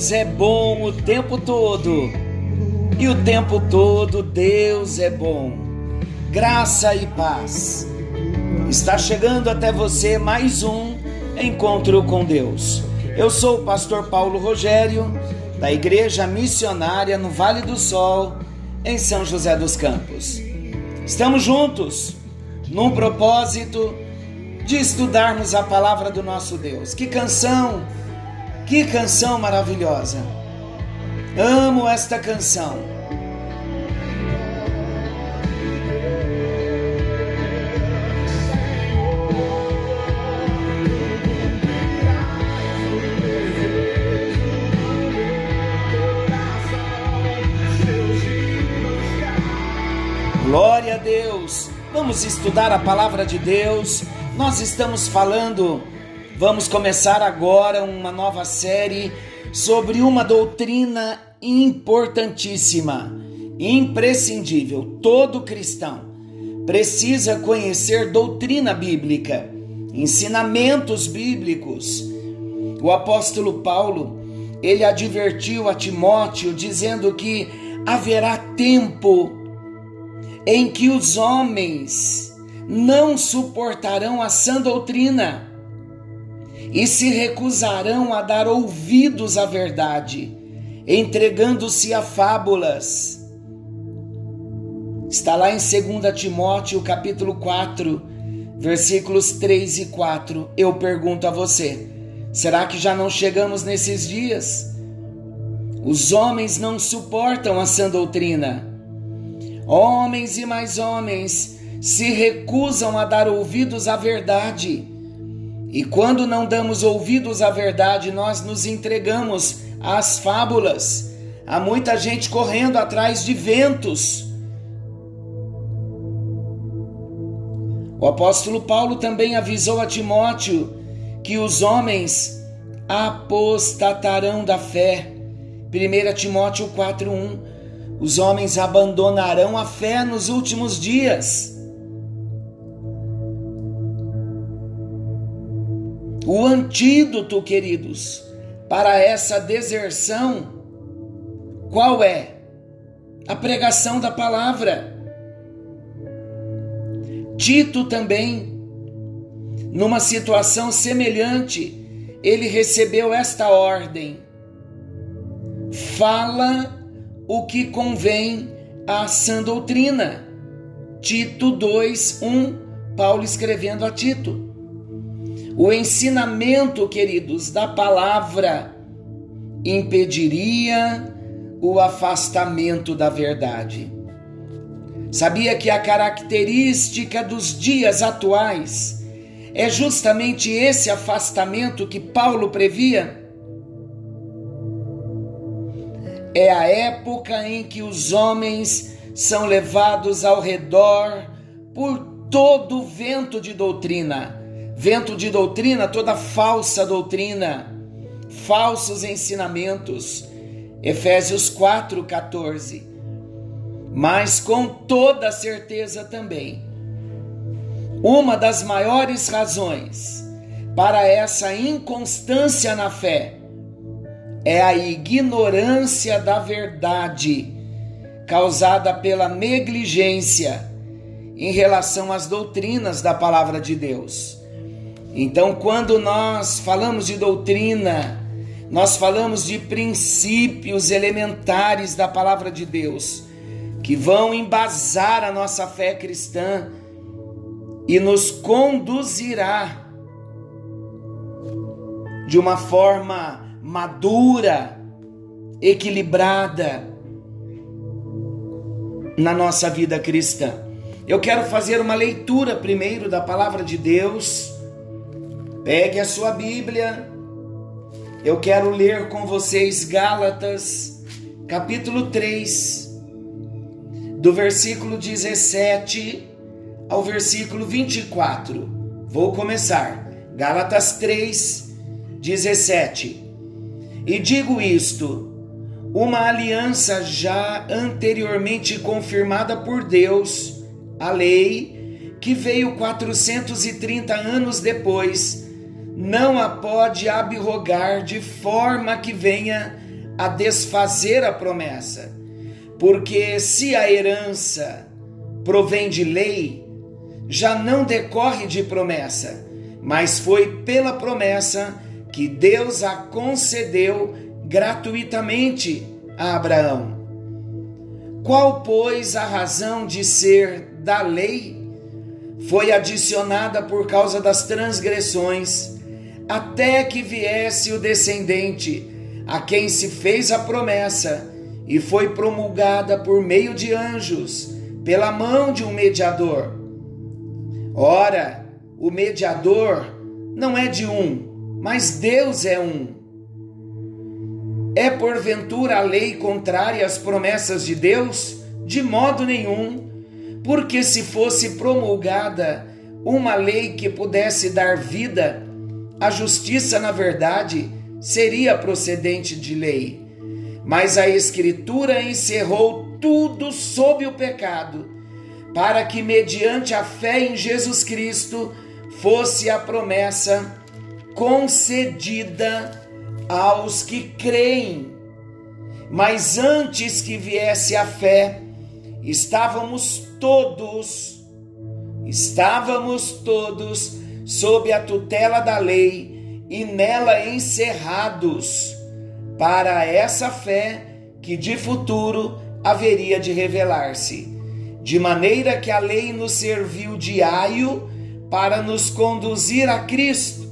Deus é bom o tempo todo. E o tempo todo Deus é bom. Graça e paz. Está chegando até você mais um encontro com Deus. Eu sou o pastor Paulo Rogério, da Igreja Missionária no Vale do Sol, em São José dos Campos. Estamos juntos num propósito de estudarmos a palavra do nosso Deus. Que canção! Que canção maravilhosa! Amo esta canção. Glória a Deus! Vamos estudar a palavra de Deus. Nós estamos falando, vamos começar agora uma nova série sobre uma doutrina importantíssima, imprescindível. Todo cristão precisa conhecer doutrina bíblica, ensinamentos bíblicos. O apóstolo Paulo, ele advertiu a Timóteo dizendo que haverá tempo em que os homens não suportarão a sã doutrina e se recusarão a dar ouvidos à verdade, entregando-se a fábulas. Está lá em 2 Timóteo, capítulo 4, versículos 3 e 4. Eu pergunto a você: será que já não chegamos nesses dias? Os homens não suportam a sã doutrina Homens e mais homens se recusam a dar ouvidos à verdade. E quando não damos ouvidos à verdade, nós nos entregamos às fábulas. Há muita gente correndo atrás de ventos. O apóstolo Paulo também avisou a Timóteo que os homens apostatarão da fé. 1 Timóteo 4:1 os homens abandonarão a fé nos últimos dias. O antídoto, queridos, para essa deserção, qual é? A pregação da palavra. Tito também, numa situação semelhante, ele recebeu esta ordem: fala o que convém à sã doutrina. Tito 2, 1, Paulo escrevendo a Tito. O ensinamento, queridos, da palavra impediria o afastamento da verdade. Sabia que a característica dos dias atuais é justamente esse afastamento que Paulo previa? é a época em que os homens são levados ao redor por todo vento de doutrina. Vento de doutrina, toda falsa doutrina, falsos ensinamentos. Efésios 4:14. Mas com toda certeza também, uma das maiores razões para essa inconstância na fé é a ignorância da verdade causada pela negligência em relação às doutrinas da palavra de Deus. Então, quando nós falamos de doutrina, nós falamos de princípios elementares da palavra de Deus que vão embasar a nossa fé cristã e nos conduzirá de uma forma madura, equilibrada na nossa vida cristã. Eu quero fazer uma leitura primeiro da palavra de Deus. Pegue a sua Bíblia. Eu quero ler com vocês Gálatas, capítulo 3, do versículo 17 ao versículo 24. Vou começar. Gálatas 3, 17. E digo isto: uma aliança já anteriormente confirmada por Deus, a lei, que veio 430 anos depois, não a pode abrogar de forma que venha a desfazer a promessa. Porque se a herança provém de lei, já não decorre de promessa, mas foi pela promessa que Deus a concedeu gratuitamente a Abraão. Qual, pois, a razão de ser da lei? Foi adicionada por causa das transgressões, até que viesse o descendente, a quem se fez a promessa, e foi promulgada por meio de anjos, pela mão de um mediador. Ora, o mediador não é de um, mas Deus é um. É porventura a lei contrária às promessas de Deus? De modo nenhum, porque se fosse promulgada uma lei que pudesse dar vida, a justiça, na verdade, seria procedente de lei. Mas a Escritura encerrou tudo sob o pecado, para que, mediante a fé em Jesus Cristo, fosse a promessa concedida aos que creem. Mas antes que viesse a fé, estávamos todos, estávamos todos sob a tutela da lei e nela encerrados para essa fé que de futuro haveria de revelar-se. De maneira que a lei nos serviu de aio para nos conduzir a Cristo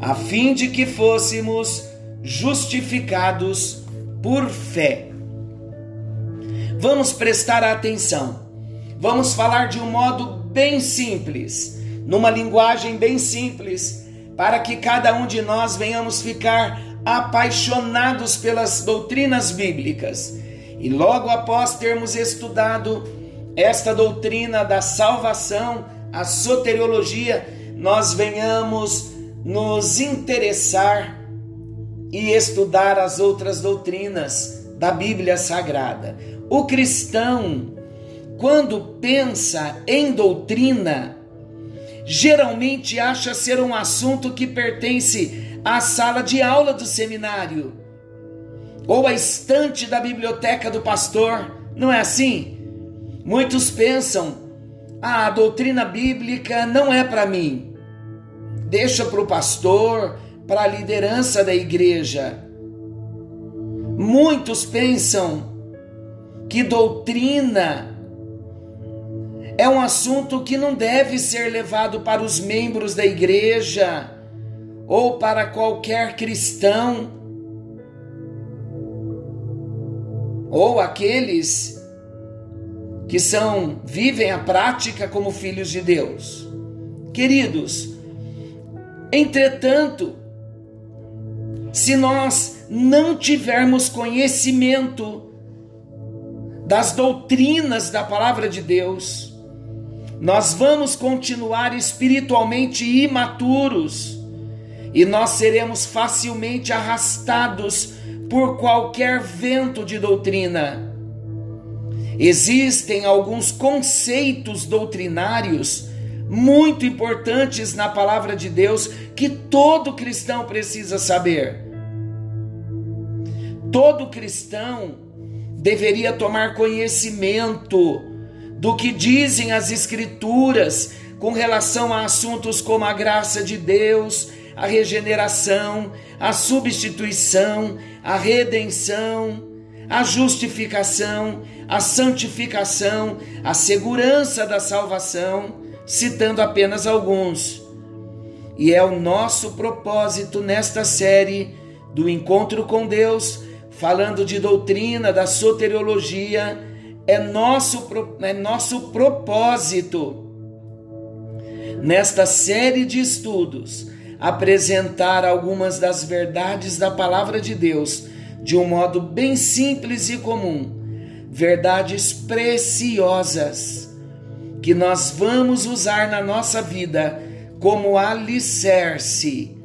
a fim de que fôssemos justificados por fé. Vamos prestar atenção. Vamos falar de um modo bem simples, numa linguagem bem simples, para que cada um de nós venhamos ficar apaixonados pelas doutrinas bíblicas. E logo após termos estudado esta doutrina da salvação, a soteriologia, nós venhamos nos interessar e estudar as outras doutrinas da Bíblia Sagrada. O cristão, quando pensa em doutrina, geralmente acha ser um assunto que pertence à sala de aula do seminário ou à estante da biblioteca do pastor. Não é assim? Muitos pensam: ah, a doutrina bíblica não é para mim deixa para o pastor, para a liderança da igreja. Muitos pensam que doutrina é um assunto que não deve ser levado para os membros da igreja ou para qualquer cristão ou aqueles que são vivem a prática como filhos de Deus. Queridos, Entretanto, se nós não tivermos conhecimento das doutrinas da palavra de Deus, nós vamos continuar espiritualmente imaturos e nós seremos facilmente arrastados por qualquer vento de doutrina. Existem alguns conceitos doutrinários muito importantes na palavra de Deus que todo cristão precisa saber. Todo cristão deveria tomar conhecimento do que dizem as Escrituras com relação a assuntos como a graça de Deus, a regeneração, a substituição, a redenção, a justificação, a santificação, a segurança da salvação citando apenas alguns. E é o nosso propósito nesta série do encontro com Deus, falando de doutrina, da soteriologia, é nosso, é nosso propósito. Nesta série de estudos apresentar algumas das verdades da palavra de Deus de um modo bem simples e comum, verdades preciosas que nós vamos usar na nossa vida como alicerce,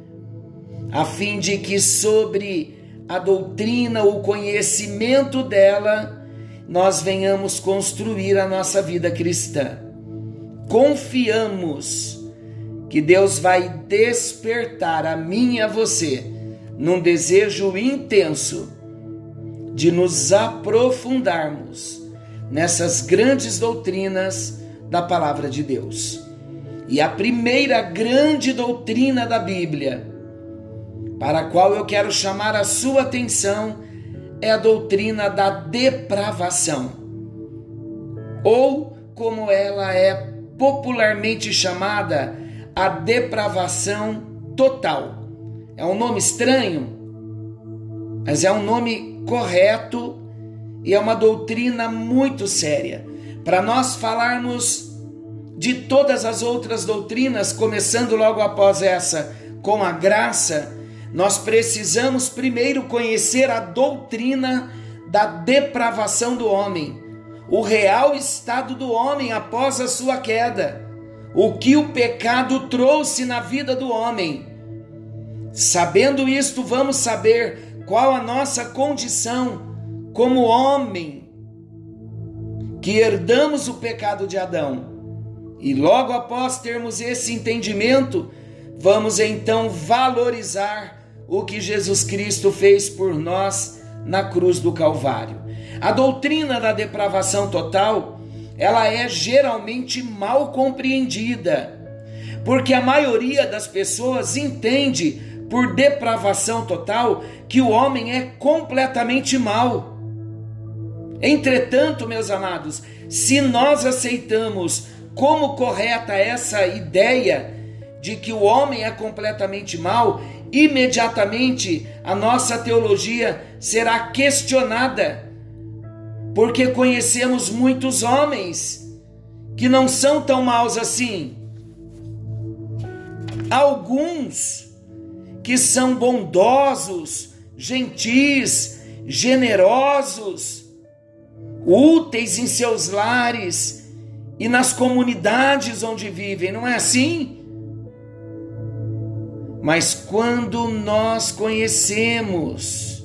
a fim de que sobre a doutrina, o conhecimento dela, nós venhamos construir a nossa vida cristã. Confiamos que Deus vai despertar a mim e a você num desejo intenso de nos aprofundarmos nessas grandes doutrinas da palavra de Deus. E a primeira grande doutrina da Bíblia, para a qual eu quero chamar a sua atenção, é a doutrina da depravação, ou como ela é popularmente chamada, a depravação total. É um nome estranho, mas é um nome correto e é uma doutrina muito séria. Para nós falarmos de todas as outras doutrinas, começando logo após essa, com a graça, nós precisamos primeiro conhecer a doutrina da depravação do homem, o real estado do homem após a sua queda, o que o pecado trouxe na vida do homem. Sabendo isto, vamos saber qual a nossa condição como homem que herdamos o pecado de Adão. E logo após termos esse entendimento, vamos então valorizar o que Jesus Cristo fez por nós na cruz do Calvário. A doutrina da depravação total, ela é geralmente mal compreendida, porque a maioria das pessoas entende por depravação total que o homem é completamente mal. Entretanto, meus amados, se nós aceitamos como correta essa ideia de que o homem é completamente mal, imediatamente a nossa teologia será questionada, porque conhecemos muitos homens que não são tão maus assim. Alguns que são bondosos, gentis, generosos, úteis em seus lares e nas comunidades onde vivem, não é assim? Mas quando nós conhecemos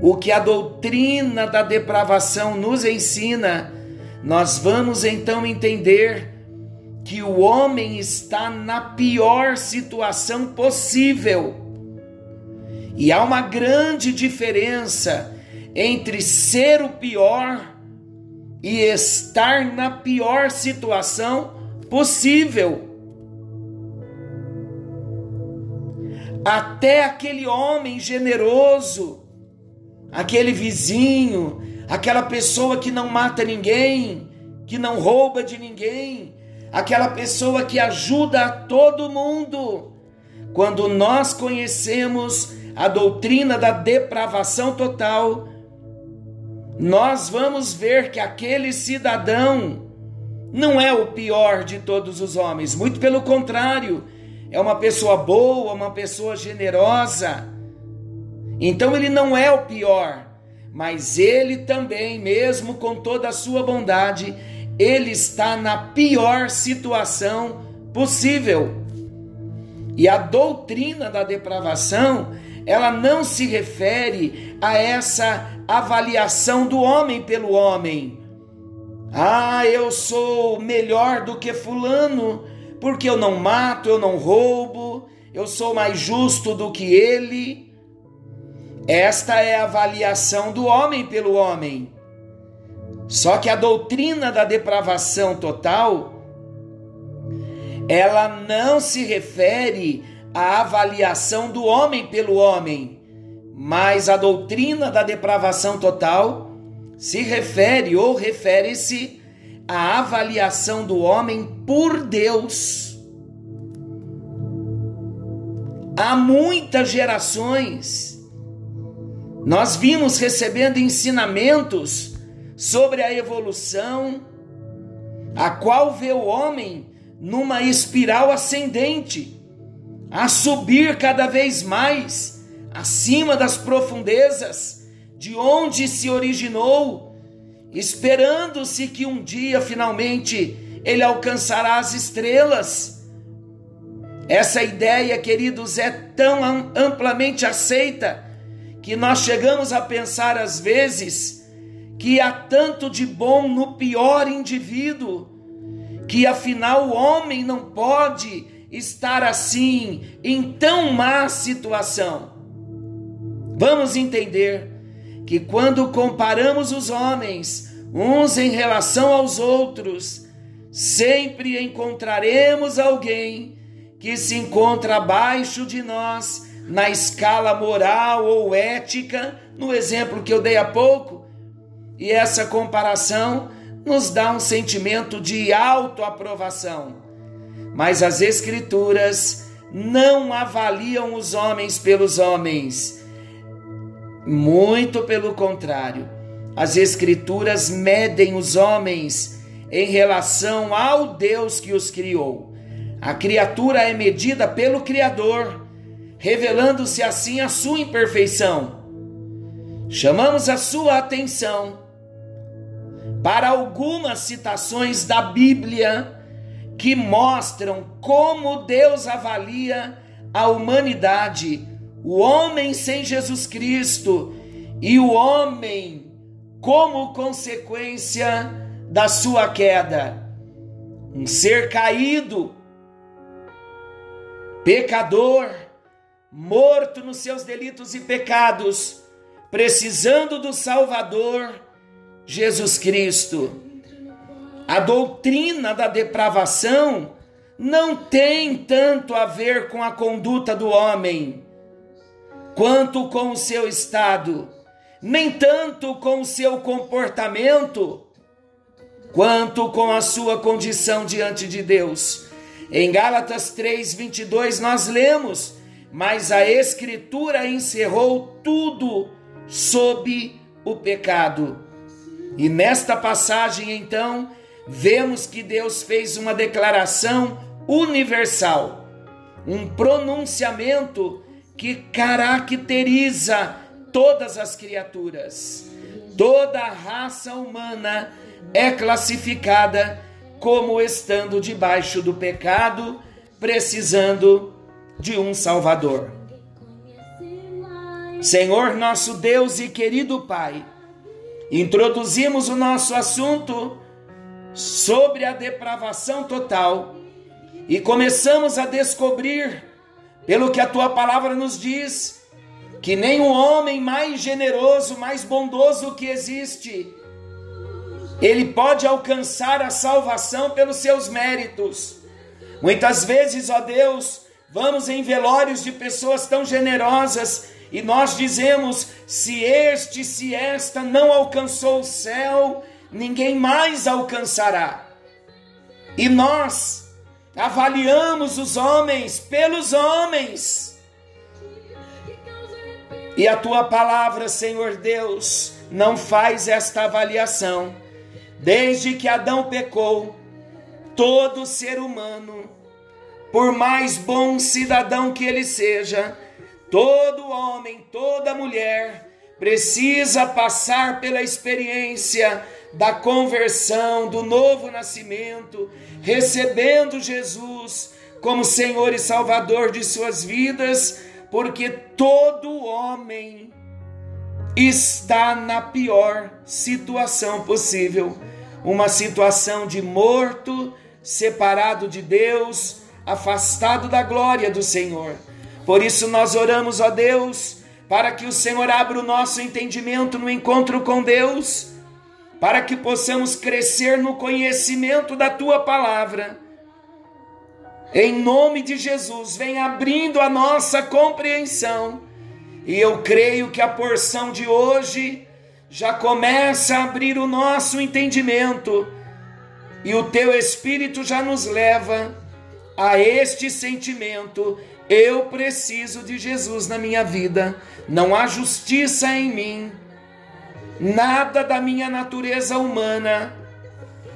o que a doutrina da depravação nos ensina, nós vamos então entender que o homem está na pior situação possível. E há uma grande diferença entre ser o pior e estar na pior situação possível. Até aquele homem generoso, aquele vizinho, aquela pessoa que não mata ninguém, que não rouba de ninguém, aquela pessoa que ajuda a todo mundo. Quando nós conhecemos a doutrina da depravação total, nós vamos ver que aquele cidadão não é o pior de todos os homens, muito pelo contrário, é uma pessoa boa, uma pessoa generosa. Então ele não é o pior, mas ele também, mesmo com toda a sua bondade, ele está na pior situação possível. E a doutrina da depravação, ela não se refere a essa avaliação do homem pelo homem. Ah, eu sou melhor do que Fulano, porque eu não mato, eu não roubo, eu sou mais justo do que ele. Esta é a avaliação do homem pelo homem. Só que a doutrina da depravação total, ela não se refere à avaliação do homem pelo homem, mas a doutrina da depravação total se refere ou refere-se a avaliação do homem por Deus. Há muitas gerações nós vimos recebendo ensinamentos sobre a evolução, a qual vê o homem numa espiral ascendente, a subir cada vez mais acima das profundezas de onde se originou esperando-se que um dia finalmente ele alcançará as estrelas. Essa ideia, queridos, é tão amplamente aceita que nós chegamos a pensar às vezes que há tanto de bom no pior indivíduo, que afinal o homem não pode estar assim, em tão má situação? Vamos entender que quando comparamos os homens uns em relação aos outros, sempre encontraremos alguém que se encontra abaixo de nós na escala moral ou ética, no exemplo que eu dei há pouco, e essa comparação nos dá um sentimento de autoaprovação. Mas as Escrituras não avaliam os homens pelos homens, muito pelo contrário. As Escrituras medem os homens em relação ao Deus que os criou. A criatura é medida pelo Criador, revelando-se assim a sua imperfeição. Chamamos a sua atenção para algumas citações da Bíblia que mostram como Deus avalia a humanidade, o homem sem Jesus Cristo e o homem como consequência da sua queda. Um ser caído, pecador, morto nos seus delitos e pecados, precisando do Salvador, Jesus Cristo. A doutrina da depravação não tem tanto a ver com a conduta do homem, quanto com o seu estado, nem tanto com o seu comportamento, quanto com a sua condição diante de Deus. Em Gálatas 3:22 nós lemos: "Mas a escritura encerrou tudo sob o pecado". E nesta passagem então, vemos que Deus fez uma declaração universal, um pronunciamento que caracteriza todas as criaturas. Toda a raça humana é classificada como estando debaixo do pecado, precisando de um Salvador. Senhor nosso Deus e querido Pai, introduzimos o nosso assunto sobre a depravação total e começamos a descobrir, pelo que a tua palavra nos diz, que nem o homem mais generoso, mais bondoso que existe, ele pode alcançar a salvação pelos seus méritos. Muitas vezes, ó Deus, vamos em velórios de pessoas tão generosas e nós dizemos: se este, se esta não alcançou o céu, ninguém mais alcançará. E nós avaliamos os homens pelos homens. E a tua palavra, Senhor Deus, não faz esta avaliação. Desde que Adão pecou, todo ser humano, por mais bom cidadão que ele seja, todo homem, toda mulher, precisa passar pela experiência da conversão, do novo nascimento, recebendo Jesus como Senhor e Salvador de suas vidas, porque todo homem está na pior situação possível uma situação de morto, separado de Deus, afastado da glória do Senhor. Por isso nós oramos, ó Deus, para que o Senhor abra o nosso entendimento no encontro com Deus, para que possamos crescer no conhecimento da tua palavra. Em nome de Jesus, vem abrindo a nossa compreensão. E eu creio que a porção de hoje já começa a abrir o nosso entendimento e o teu espírito já nos leva a este sentimento: eu preciso de Jesus na minha vida, não há justiça em mim, nada da minha natureza humana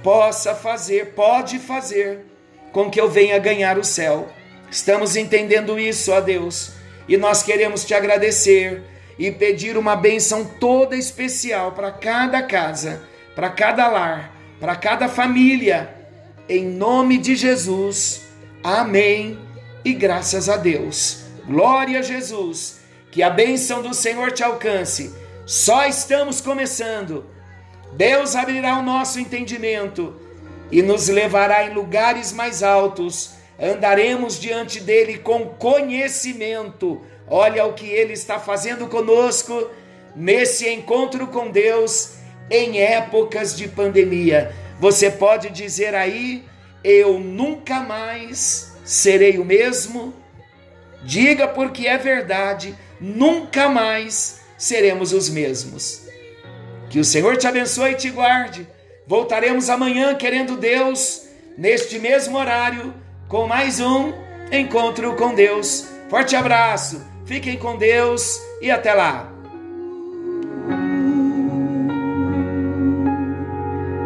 possa fazer, pode fazer com que eu venha ganhar o céu. Estamos entendendo isso, ó Deus, e nós queremos te agradecer e pedir uma bênção toda especial para cada casa, para cada lar, para cada família. Em nome de Jesus. Amém. E graças a Deus. Glória a Jesus. Que a bênção do Senhor te alcance. Só estamos começando. Deus abrirá o nosso entendimento e nos levará em lugares mais altos, andaremos diante dele com conhecimento. Olha o que ele está fazendo conosco nesse encontro com Deus em épocas de pandemia. Você pode dizer aí: eu nunca mais serei o mesmo? Diga porque é verdade, nunca mais seremos os mesmos. Que o Senhor te abençoe e te guarde. Voltaremos amanhã, querendo Deus, neste mesmo horário, com mais um encontro com Deus. Forte abraço, fiquem com Deus e até lá.